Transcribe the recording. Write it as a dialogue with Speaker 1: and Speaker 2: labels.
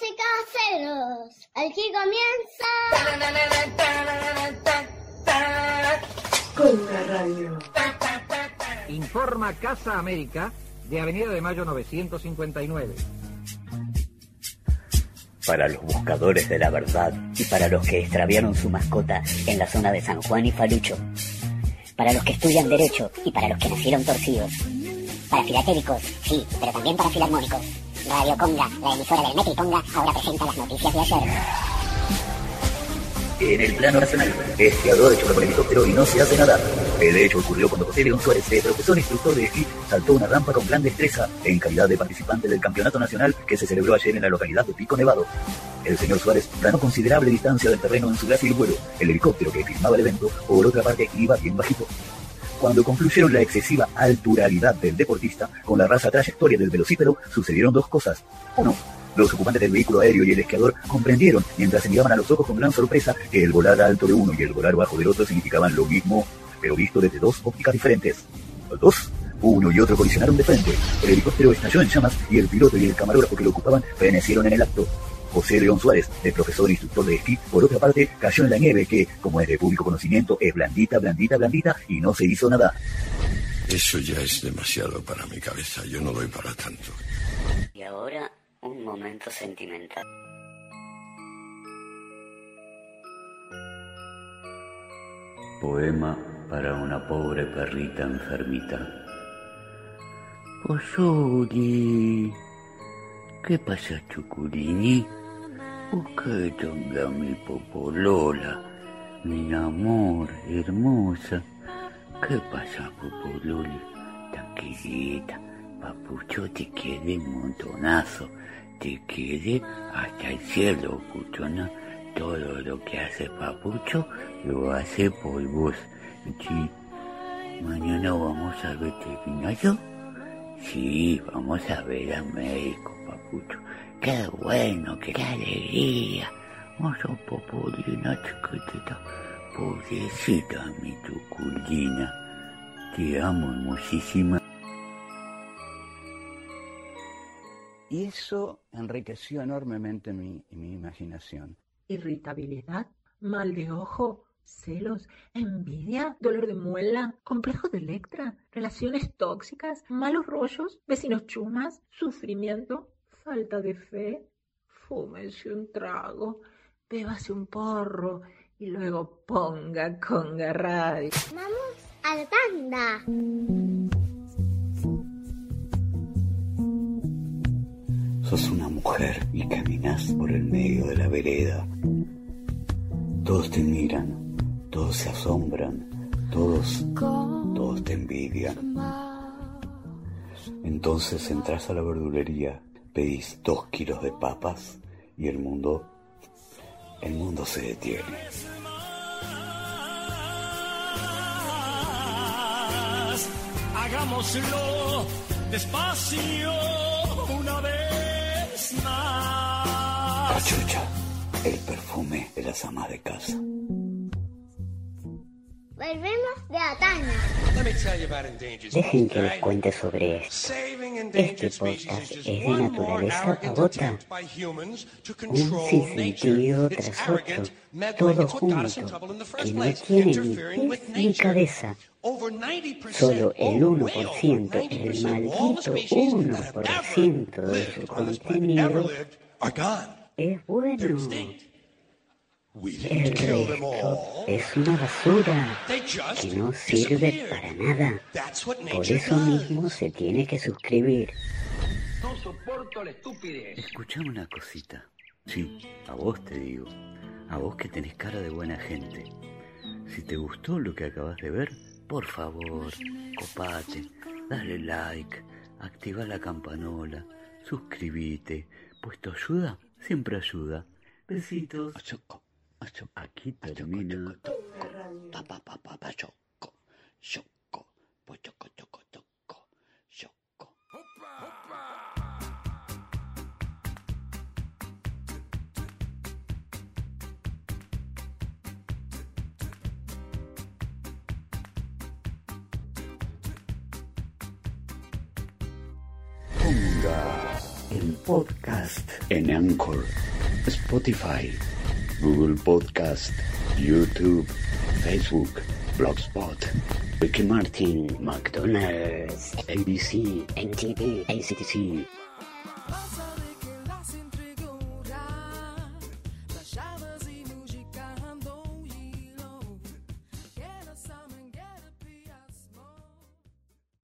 Speaker 1: y caseros, aquí comienza
Speaker 2: Con la radio.
Speaker 3: Informa Casa América de Avenida de Mayo 959.
Speaker 4: Para los buscadores de la verdad y para los que extraviaron su mascota en la zona de San Juan y Falucho. Para los que estudian Derecho y para los que nacieron torcidos.
Speaker 5: Para filatéricos, sí, pero también para filarmónicos. Radio Conga, la emisora del Metro y Conga, ahora presenta las noticias de ayer.
Speaker 6: En el plano nacional, esquiador hecho por el helicóptero y no se hace nada. El hecho ocurrió cuando José León Suárez, de profesor instructor de esquí, saltó una rampa con gran destreza en calidad de participante del campeonato nacional que se celebró ayer en la localidad de Pico Nevado. El señor Suárez ganó considerable distancia del terreno en su grácil vuelo. El helicóptero que filmaba el evento, por otra parte, iba bien bajito. Cuando concluyeron la excesiva alturalidad del deportista con la raza trayectoria del velocípero, sucedieron dos cosas. Uno, los ocupantes del vehículo aéreo y el esquiador comprendieron, mientras se miraban a los ojos con gran sorpresa, que el volar alto de uno y el volar bajo del otro significaban lo mismo, pero visto desde dos ópticas diferentes. Los dos, uno y otro colisionaron de frente. El helicóptero estalló en llamas y el piloto y el camarógrafo que lo ocupaban fenecieron en el acto. José León Suárez, el profesor e instructor de esquí, por otra parte, cayó en la nieve que, como es de público conocimiento, es blandita, blandita, blandita y no se hizo nada.
Speaker 7: Eso ya es demasiado para mi cabeza. Yo no doy para tanto.
Speaker 4: Y ahora, un momento sentimental.
Speaker 8: Poema para una pobre perrita enfermita. Pozuli, ¿qué pasa, Chuculini? Busca a mi popolola, mi amor hermosa. ¿Qué pasa, popololi? Tranquilita, papucho te quiere un montonazo, te quiere hasta el cielo, puchona. Todo lo que hace papucho lo hace por vos. Sí. Mañana vamos a ver veterinario. Sí, vamos a ver al médico, papucho. Qué bueno, qué alegría. Oso popolina chiquitita. Pobrecita mi tuculina. Te amo hermosísima.
Speaker 9: Y eso enriqueció enormemente mi, mi imaginación.
Speaker 10: Irritabilidad, mal de ojo, celos, envidia, dolor de muela, complejo de Electra, relaciones tóxicas, malos rollos, vecinos chumas, sufrimiento, falta de fe. Fúmese un trago, bébase un porro y luego ponga conga radio.
Speaker 1: Vamos a la tanda.
Speaker 8: Sos una mujer y caminas por el medio de la vereda. Todos te miran, todos se asombran, todos, todos te envidian. Entonces entras a la verdulería, pedís dos kilos de papas y el mundo, el mundo se detiene.
Speaker 11: Hagámoslo despacio una vez más.
Speaker 8: Cachucha, el perfume de las amas de casa.
Speaker 1: Volvemos de Atana.
Speaker 4: Dejen que les cuente sobre esto. Este podcast es de naturaleza pavota. Un sinsentido tras otro, todo junto, que no tiene ni pies ni cabeza. Solo el 1%, el maldito 1% de su contenido es bueno. El resto es una basura que no sirve para nada. Por eso mismo se tiene que suscribir.
Speaker 3: No soporto la estupidez.
Speaker 8: Escuchame una cosita. Sí, a vos te digo. A vos que tenés cara de buena gente. Si te gustó lo que acabas de ver, por favor, copate, dale like, activa la campanola, suscríbete, pues tu ayuda siempre ayuda. Besitos. Aquí termina. En podcast, en Anchor, Spotify, Google Podcast, YouTube, Facebook, Blogspot, Ricky Martin, McDonald's, ABC, MTV, ACTC,